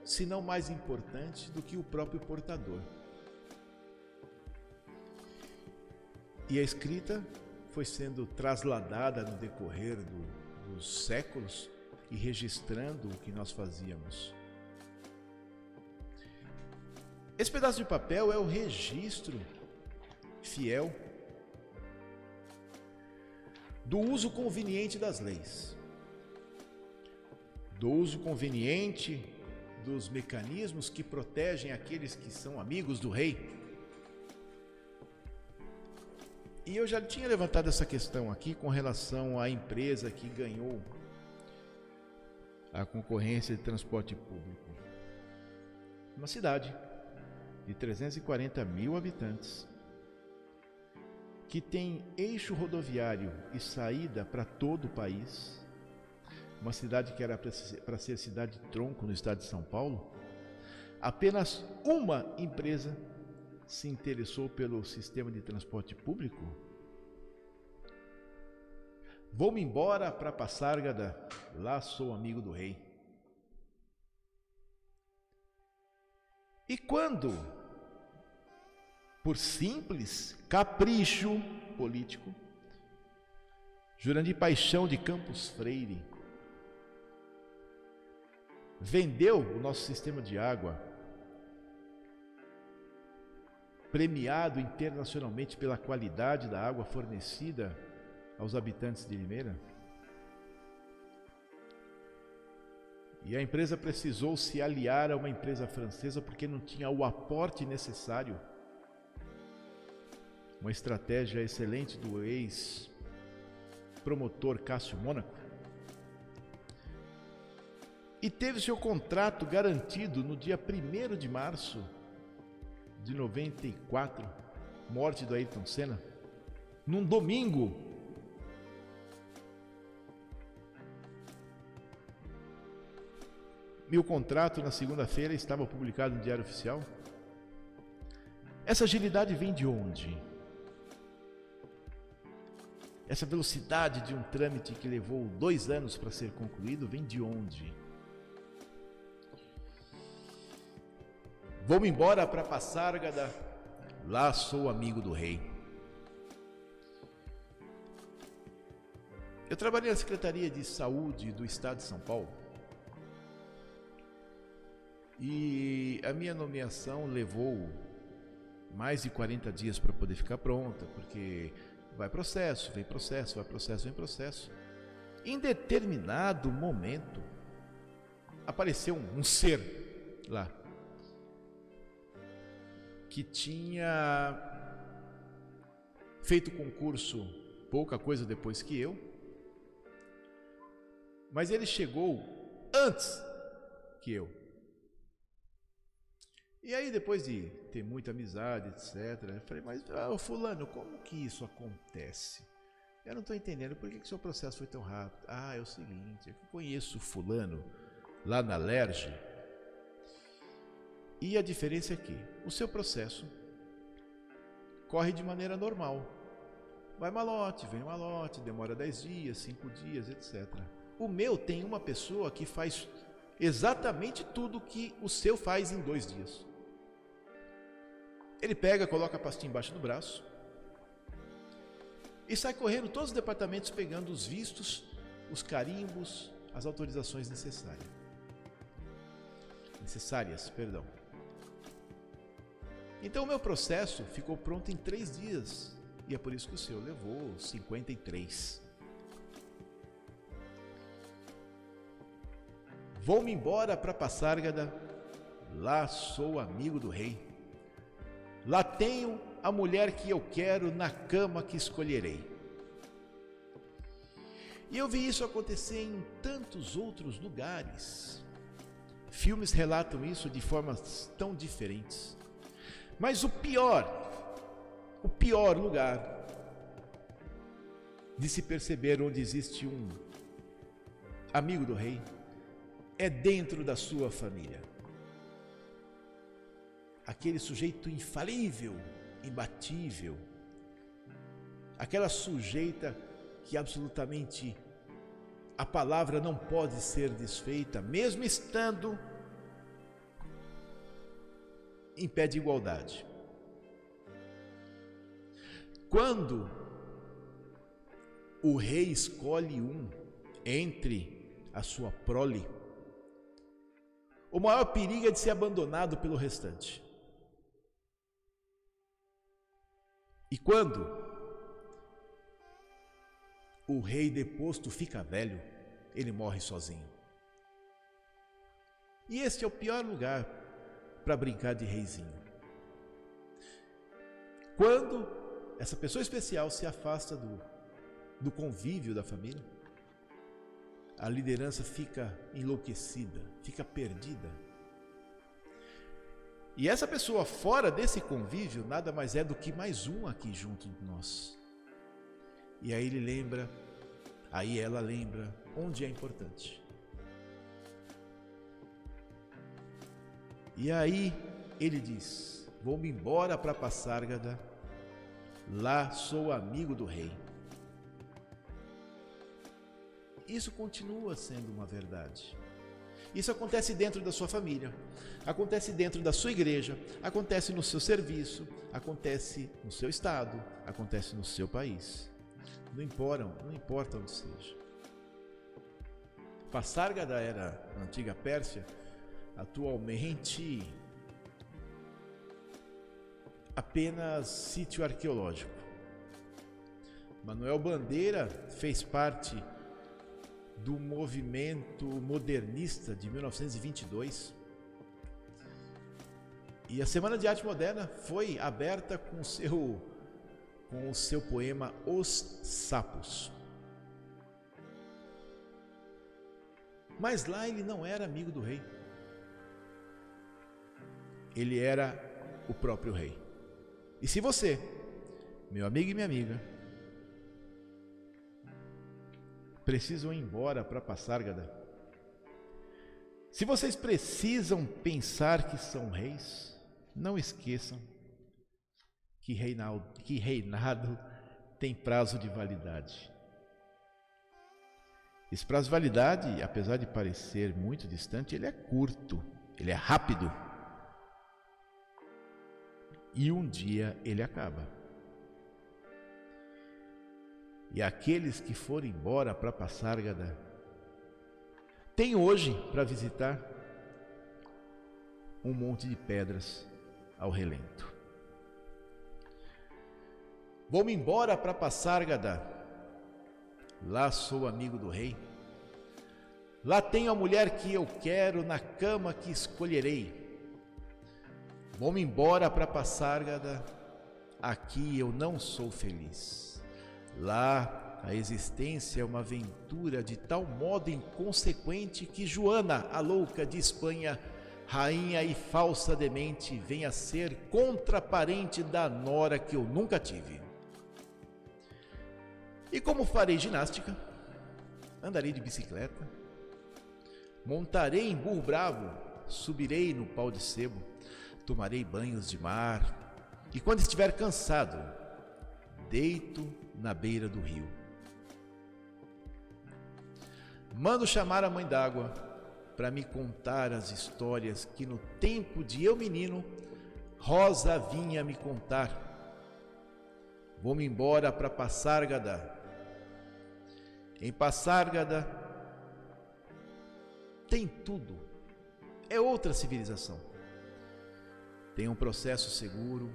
se não mais importante, do que o próprio portador. E a escrita foi sendo trasladada no decorrer do, dos séculos e registrando o que nós fazíamos. Esse pedaço de papel é o registro fiel do uso conveniente das leis, do uso conveniente dos mecanismos que protegem aqueles que são amigos do rei. E eu já tinha levantado essa questão aqui com relação à empresa que ganhou a concorrência de transporte público. Uma cidade de 340 mil habitantes, que tem eixo rodoviário e saída para todo o país, uma cidade que era para ser cidade tronco no estado de São Paulo, apenas uma empresa se interessou pelo sistema de transporte público. Vou-me embora para Passárgada, lá sou amigo do rei. E quando, por simples capricho político, Jurandir Paixão de Campos Freire vendeu o nosso sistema de água, premiado internacionalmente pela qualidade da água fornecida aos habitantes de Limeira, E a empresa precisou se aliar a uma empresa francesa porque não tinha o aporte necessário. Uma estratégia excelente do ex-promotor Cássio Mônaco. E teve seu contrato garantido no dia 1 de março de 94, morte do Ayrton Senna, num domingo Meu contrato na segunda-feira estava publicado no Diário Oficial. Essa agilidade vem de onde? Essa velocidade de um trâmite que levou dois anos para ser concluído vem de onde? Vou-me embora para Passárgada, lá sou amigo do rei. Eu trabalhei na Secretaria de Saúde do Estado de São Paulo. E a minha nomeação levou mais de 40 dias para poder ficar pronta, porque vai processo, vem processo, vai processo, vem processo. Em determinado momento, apareceu um, um ser lá que tinha feito concurso pouca coisa depois que eu, mas ele chegou antes que eu. E aí, depois de ter muita amizade, etc., eu falei, mas ah, fulano, como que isso acontece? Eu não estou entendendo por que, que seu processo foi tão rápido. Ah, é o seguinte, eu conheço fulano lá na Lerge. E a diferença é que o seu processo corre de maneira normal. Vai malote, vem malote, demora 10 dias, 5 dias, etc. O meu tem uma pessoa que faz exatamente tudo que o seu faz em dois dias. Ele pega, coloca a pastinha embaixo do braço e sai correndo todos os departamentos pegando os vistos, os carimbos, as autorizações necessárias. Necessárias, perdão. Então o meu processo ficou pronto em três dias e é por isso que o seu levou 53. Vou-me embora para Passárgada, lá sou amigo do rei. Lá tenho a mulher que eu quero na cama que escolherei. E eu vi isso acontecer em tantos outros lugares. Filmes relatam isso de formas tão diferentes. Mas o pior, o pior lugar de se perceber onde existe um amigo do rei é dentro da sua família. Aquele sujeito infalível, imbatível, aquela sujeita que absolutamente a palavra não pode ser desfeita, mesmo estando em pé de igualdade. Quando o rei escolhe um entre a sua prole, o maior perigo é de ser abandonado pelo restante. E quando o rei deposto fica velho, ele morre sozinho. E este é o pior lugar para brincar de reizinho. Quando essa pessoa especial se afasta do, do convívio da família, a liderança fica enlouquecida, fica perdida. E essa pessoa fora desse convívio nada mais é do que mais um aqui junto de nós. E aí ele lembra, aí ela lembra onde é importante. E aí ele diz: Vou-me embora para Passárgada, lá sou amigo do rei. Isso continua sendo uma verdade. Isso acontece dentro da sua família, acontece dentro da sua igreja, acontece no seu serviço, acontece no seu estado, acontece no seu país. Não importa, não importa onde seja. Passárgada era a antiga Pérsia, atualmente apenas sítio arqueológico. Manuel Bandeira fez parte do movimento modernista de 1922. E a Semana de Arte Moderna foi aberta com seu, com o seu poema Os Sapos. Mas lá ele não era amigo do rei. Ele era o próprio rei. E se você, meu amigo e minha amiga, precisam ir embora para Passárgada. Se vocês precisam pensar que são reis, não esqueçam que reinado, que reinado tem prazo de validade. Esse prazo de validade, apesar de parecer muito distante, ele é curto, ele é rápido. E um dia ele acaba. E aqueles que foram embora para Passárgada tem hoje para visitar um monte de pedras ao relento. Vou-me embora para Passárgada. Lá sou amigo do rei. Lá tenho a mulher que eu quero na cama que escolherei. Vou-me embora para Passárgada. Aqui eu não sou feliz. Lá, a existência é uma aventura de tal modo inconsequente que Joana, a louca de Espanha, rainha e falsa demente, vem a ser contraparente da nora que eu nunca tive. E como farei ginástica, andarei de bicicleta, montarei em burro bravo, subirei no pau de sebo, tomarei banhos de mar, e quando estiver cansado, deito na beira do rio. Mando chamar a mãe d'água para me contar as histórias que no tempo de eu menino Rosa vinha me contar. Vou-me embora para Passárgada. Em Passárgada tem tudo. É outra civilização. Tem um processo seguro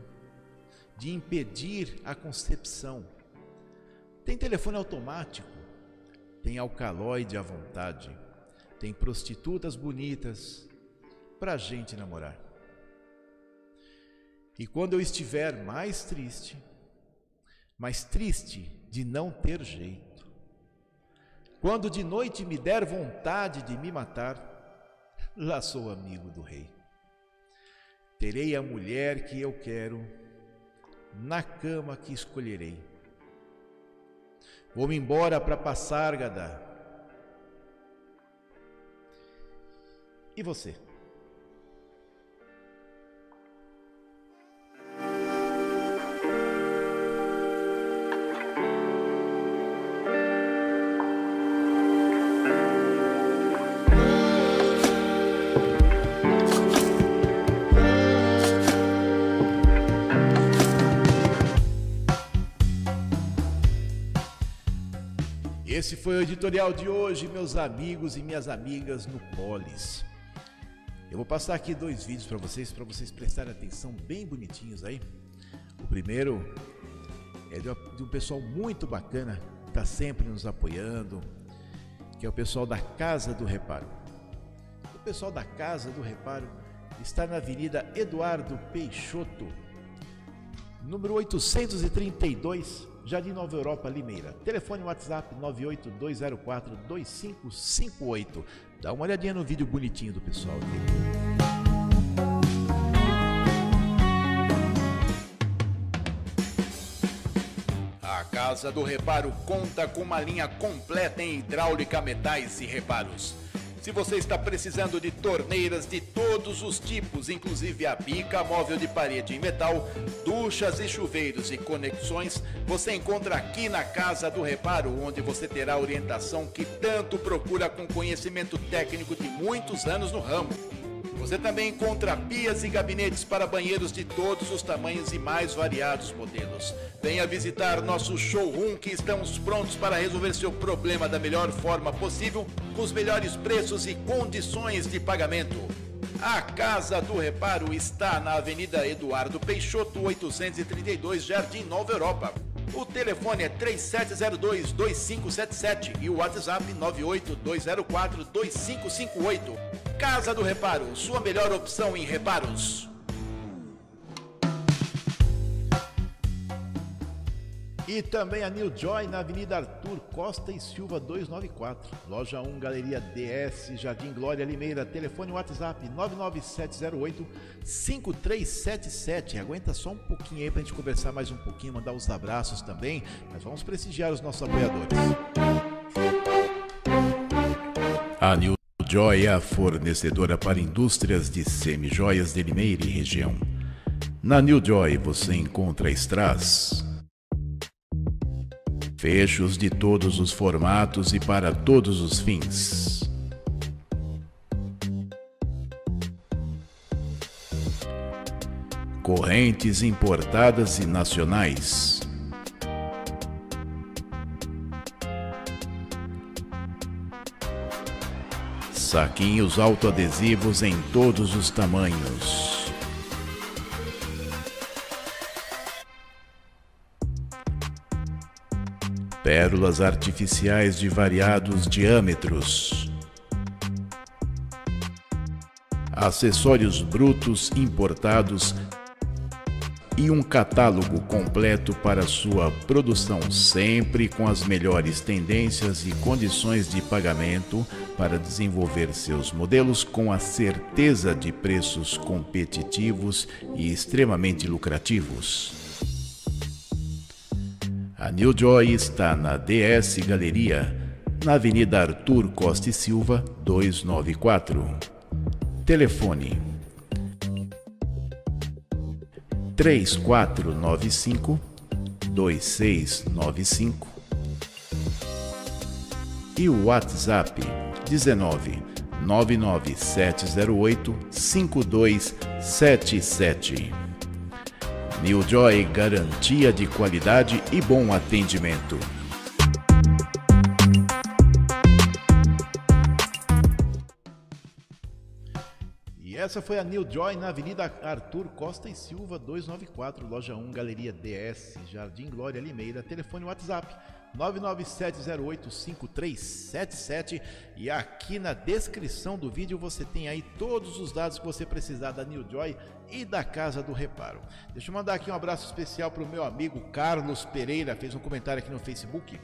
de impedir a concepção tem telefone automático, tem alcaloide à vontade, tem prostitutas bonitas para gente namorar. E quando eu estiver mais triste, mais triste de não ter jeito, quando de noite me der vontade de me matar, lá sou amigo do rei. Terei a mulher que eu quero, na cama que escolherei. Vou-me embora para Passárgada. E você? Esse foi o editorial de hoje, meus amigos e minhas amigas no Polis. Eu vou passar aqui dois vídeos para vocês, para vocês prestarem atenção, bem bonitinhos aí. O primeiro é de um pessoal muito bacana, está sempre nos apoiando, que é o pessoal da Casa do Reparo. O pessoal da Casa do Reparo está na Avenida Eduardo Peixoto, número 832, Jardim Nova Europa, Limeira. Telefone WhatsApp 982042558. Dá uma olhadinha no vídeo bonitinho do pessoal aqui. A Casa do Reparo conta com uma linha completa em hidráulica, metais e reparos se você está precisando de torneiras de todos os tipos, inclusive a bica móvel de parede em metal, duchas e chuveiros e conexões, você encontra aqui na Casa do Reparo, onde você terá a orientação que tanto procura com conhecimento técnico de muitos anos no ramo. Você também encontra pias e gabinetes para banheiros de todos os tamanhos e mais variados modelos. Venha visitar nosso showroom que estamos prontos para resolver seu problema da melhor forma possível, com os melhores preços e condições de pagamento. A Casa do Reparo está na Avenida Eduardo Peixoto, 832, Jardim Nova Europa. O telefone é 3702-2577 e o WhatsApp 98204-2558. Casa do Reparo, sua melhor opção em reparos. E também a New Joy na Avenida Arthur Costa e Silva 294. Loja 1, Galeria DS, Jardim Glória Limeira. Telefone WhatsApp 99708 5377. Aguenta só um pouquinho aí pra gente conversar mais um pouquinho, mandar os abraços também. Mas vamos prestigiar os nossos apoiadores. A New Joy é a fornecedora para indústrias de semijoias de Limeira e região. Na New Joy você encontra strass, Fechos de todos os formatos e para todos os fins. Correntes importadas e nacionais. Saquinhos autoadesivos em todos os tamanhos. Pérolas artificiais de variados diâmetros, acessórios brutos importados e um catálogo completo para sua produção, sempre com as melhores tendências e condições de pagamento para desenvolver seus modelos com a certeza de preços competitivos e extremamente lucrativos. A New Joy está na DS Galeria, na Avenida Arthur Costa e Silva, 294. Telefone 3495 2695 e o WhatsApp 19 99708 5277. New Joy garantia de qualidade e bom atendimento. E essa foi a New Joy na Avenida Arthur Costa e Silva 294, loja 1, Galeria DS, Jardim Glória Limeira, telefone WhatsApp 997085377 e aqui na descrição do vídeo você tem aí todos os dados que você precisar da New Joy e da Casa do Reparo. Deixa eu mandar aqui um abraço especial para o meu amigo Carlos Pereira, fez um comentário aqui no Facebook.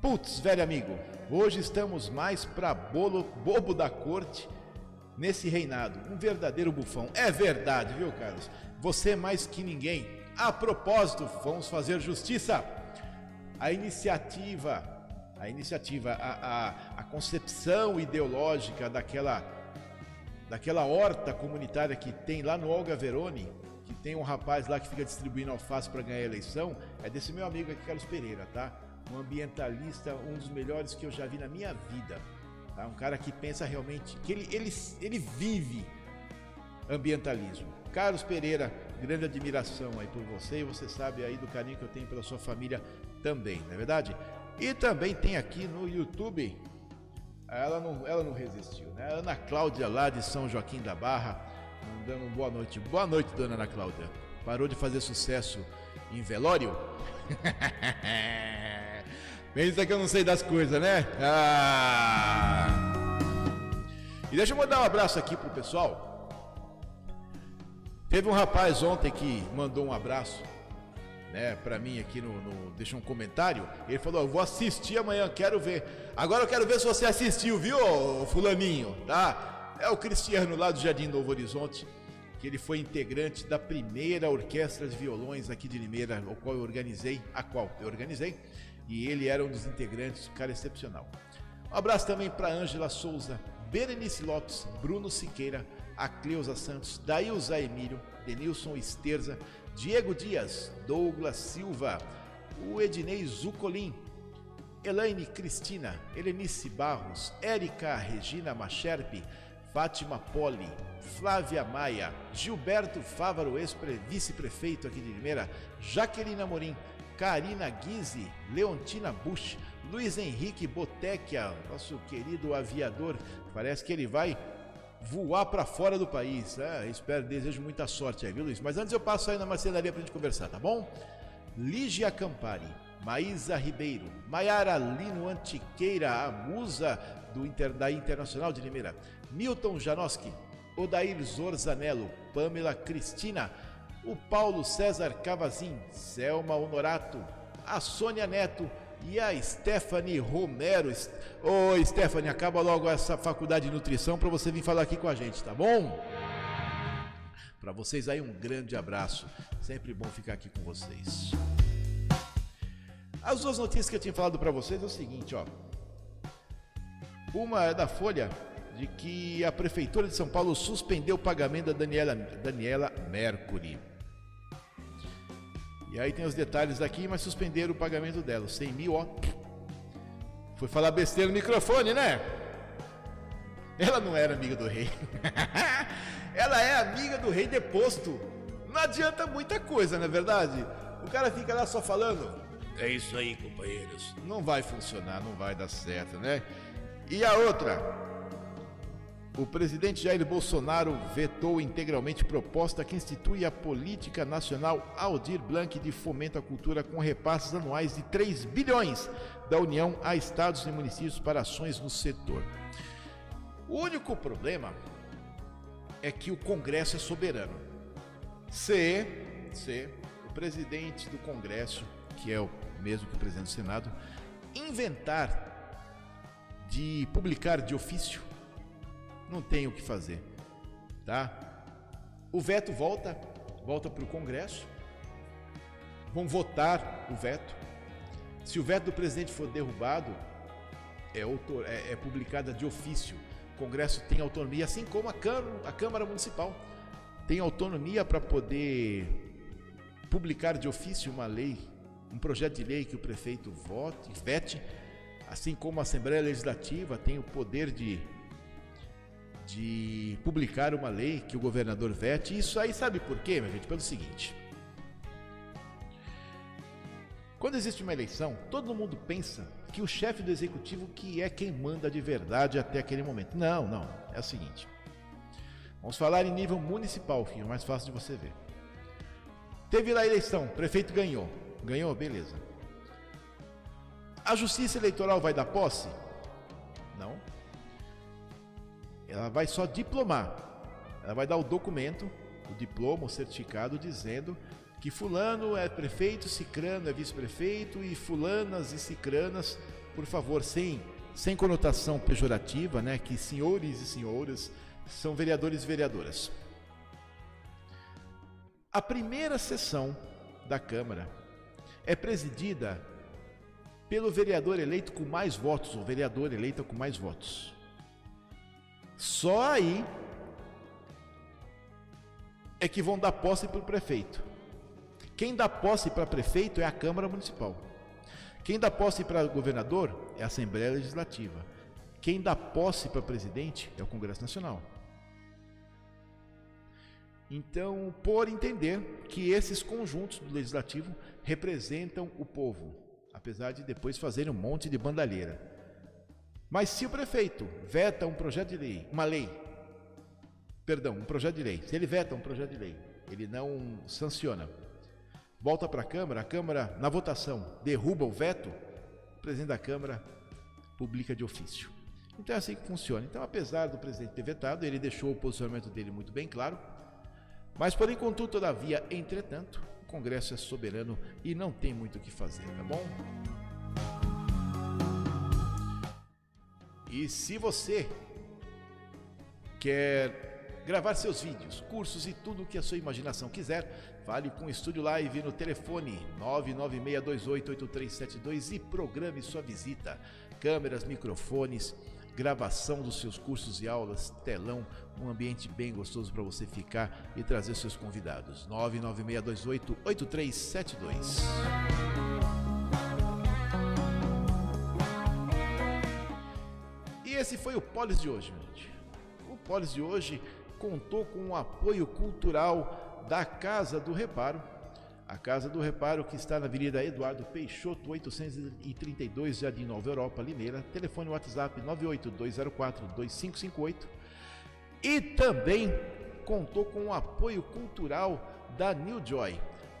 Putz, velho amigo, hoje estamos mais para bolo bobo da corte nesse reinado. Um verdadeiro bufão. É verdade, viu, Carlos? Você mais que ninguém. A propósito, vamos fazer justiça. A iniciativa, a iniciativa, a, a, a concepção ideológica daquela, daquela horta comunitária que tem lá no Olga Veroni, que tem um rapaz lá que fica distribuindo alface para ganhar a eleição, é desse meu amigo aqui, Carlos Pereira, tá? Um ambientalista, um dos melhores que eu já vi na minha vida. Tá? Um cara que pensa realmente, que ele, ele, ele vive ambientalismo. Carlos Pereira, grande admiração aí por você e você sabe aí do carinho que eu tenho pela sua família também, não é verdade? E também tem aqui no YouTube, ela não, ela não resistiu, né? Ana Cláudia lá de São Joaquim da Barra, dando uma boa noite. Boa noite, dona Ana Cláudia. Parou de fazer sucesso em velório? Pensa que eu não sei das coisas, né? Ah! E deixa eu mandar um abraço aqui pro pessoal. Teve um rapaz ontem que mandou um abraço, né, para mim aqui no, no, deixou um comentário. Ele falou: "Eu vou assistir amanhã, quero ver". Agora eu quero ver se você assistiu, viu, fulaninho, tá? É o Cristiano lá do Jardim Novo Horizonte, que ele foi integrante da primeira orquestra de violões aqui de Limeira, o qual eu organizei, a qual eu organizei e ele era um dos integrantes, um cara excepcional. Um abraço também para Ângela Souza, Berenice Lopes, Bruno Siqueira, a Cleusa Santos, Dailza Emílio, Denilson Esterza, Diego Dias, Douglas Silva, o Ednei Zucolim, Elaine Cristina, Helenice Barros, Érica Regina Macherpe, Fátima Poli, Flávia Maia, Gilberto Fávaro, ex-vice-prefeito aqui de Limeira, Jaqueline Amorim, Karina Guise, Leontina Bush, Luiz Henrique Botecchia, nosso querido aviador, parece que ele vai voar para fora do país. É, espero, desejo muita sorte aí, viu, Luiz? Mas antes eu passo aí na marcenaria para gente conversar, tá bom? Lígia Campari, Maísa Ribeiro, Maiara Lino Antiqueira, a musa do da Internacional de Limeira, Milton Janoski, Odair Zorzanello, Pamela Cristina, o Paulo César Cavazin, Selma Honorato, a Sônia Neto e a Stephanie Romero. Ô Stephanie, acaba logo essa faculdade de nutrição para você vir falar aqui com a gente, tá bom? Para vocês aí um grande abraço. Sempre bom ficar aqui com vocês. As duas notícias que eu tinha falado para vocês é o seguinte, ó. Uma é da Folha de que a prefeitura de São Paulo suspendeu o pagamento da Daniela, Daniela Mercury. E aí tem os detalhes aqui, mas suspenderam o pagamento dela. 100 mil, ó. Foi falar besteira no microfone, né? Ela não era amiga do rei. Ela é amiga do rei deposto. Não adianta muita coisa, não é verdade? O cara fica lá só falando. É isso aí, companheiros. Não vai funcionar, não vai dar certo, né? E a outra, o presidente Jair Bolsonaro vetou integralmente proposta que institui a Política Nacional Aldir Blanc de Fomento à Cultura com repasses anuais de 3 bilhões da União a estados e municípios para ações no setor. O único problema é que o Congresso é soberano. Se, se o presidente do Congresso, que é o mesmo que o presidente do Senado, inventar de publicar de ofício não tem o que fazer, tá? O veto volta, volta para o Congresso. Vão votar o veto. Se o veto do presidente for derrubado, é, autor, é, é publicada de ofício. O Congresso tem autonomia, assim como a Câmara, a Câmara Municipal tem autonomia para poder publicar de ofício uma lei, um projeto de lei que o prefeito vote, vete, assim como a Assembleia Legislativa tem o poder de de publicar uma lei que o governador vete. Isso aí sabe por quê, minha gente? Pelo seguinte. Quando existe uma eleição, todo mundo pensa que o chefe do executivo que é quem manda de verdade até aquele momento. Não, não. É o seguinte. Vamos falar em nível municipal, que é mais fácil de você ver. Teve lá a eleição, prefeito ganhou. Ganhou, beleza. A justiça eleitoral vai dar posse? Não. Ela vai só diplomar. Ela vai dar o documento, o diploma, o certificado dizendo que fulano é prefeito, cicrano é vice-prefeito e fulanas e cicranas, por favor, sem sem conotação pejorativa, né, que senhores e senhoras são vereadores e vereadoras. A primeira sessão da Câmara é presidida pelo vereador eleito com mais votos, ou vereador eleita com mais votos. Só aí é que vão dar posse para o prefeito. Quem dá posse para prefeito é a Câmara Municipal. Quem dá posse para governador é a Assembleia Legislativa. Quem dá posse para presidente é o Congresso Nacional. Então, por entender que esses conjuntos do legislativo representam o povo, apesar de depois fazerem um monte de bandalheira. Mas se o prefeito veta um projeto de lei, uma lei, perdão, um projeto de lei, se ele veta um projeto de lei, ele não sanciona, volta para a Câmara, a Câmara, na votação, derruba o veto, o presidente da Câmara publica de ofício. Então é assim que funciona. Então, apesar do presidente ter vetado, ele deixou o posicionamento dele muito bem claro. Mas, porém, contudo, todavia, entretanto, o Congresso é soberano e não tem muito o que fazer, tá bom? E se você quer gravar seus vídeos, cursos e tudo o que a sua imaginação quiser, fale com o Estúdio Live no telefone 996288372 e programe sua visita. Câmeras, microfones, gravação dos seus cursos e aulas, telão, um ambiente bem gostoso para você ficar e trazer seus convidados. 996288372. Esse foi o Polis de hoje, gente. O Polis de hoje contou com o apoio cultural da Casa do Reparo. A Casa do Reparo, que está na Avenida Eduardo Peixoto, 832, Jardim Nova Europa, Limeira. Telefone WhatsApp 982042558. E também contou com o apoio cultural da New Joy.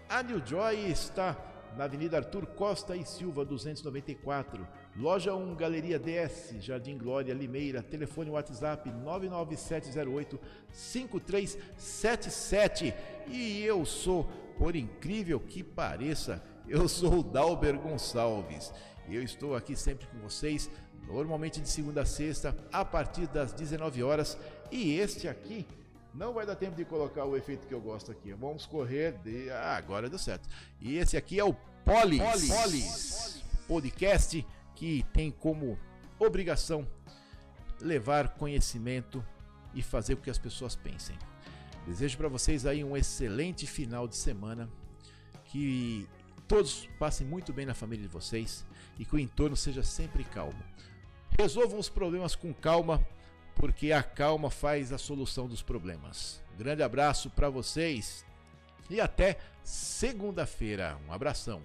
A New Joy está na Avenida Arthur Costa e Silva, 294 Loja 1, Galeria DS, Jardim Glória, Limeira, telefone WhatsApp 99708 5377. E eu sou, por incrível que pareça, eu sou o Dalber Gonçalves. Eu estou aqui sempre com vocês, normalmente de segunda a sexta, a partir das 19 horas. E este aqui não vai dar tempo de colocar o efeito que eu gosto aqui. Vamos correr de. Ah, agora deu certo. E esse aqui é o Polis, Polis. Polis. Podcast que tem como obrigação levar conhecimento e fazer com que as pessoas pensem. Desejo para vocês aí um excelente final de semana, que todos passem muito bem na família de vocês e que o entorno seja sempre calmo. Resolvam os problemas com calma, porque a calma faz a solução dos problemas. grande abraço para vocês e até segunda-feira. Um abração.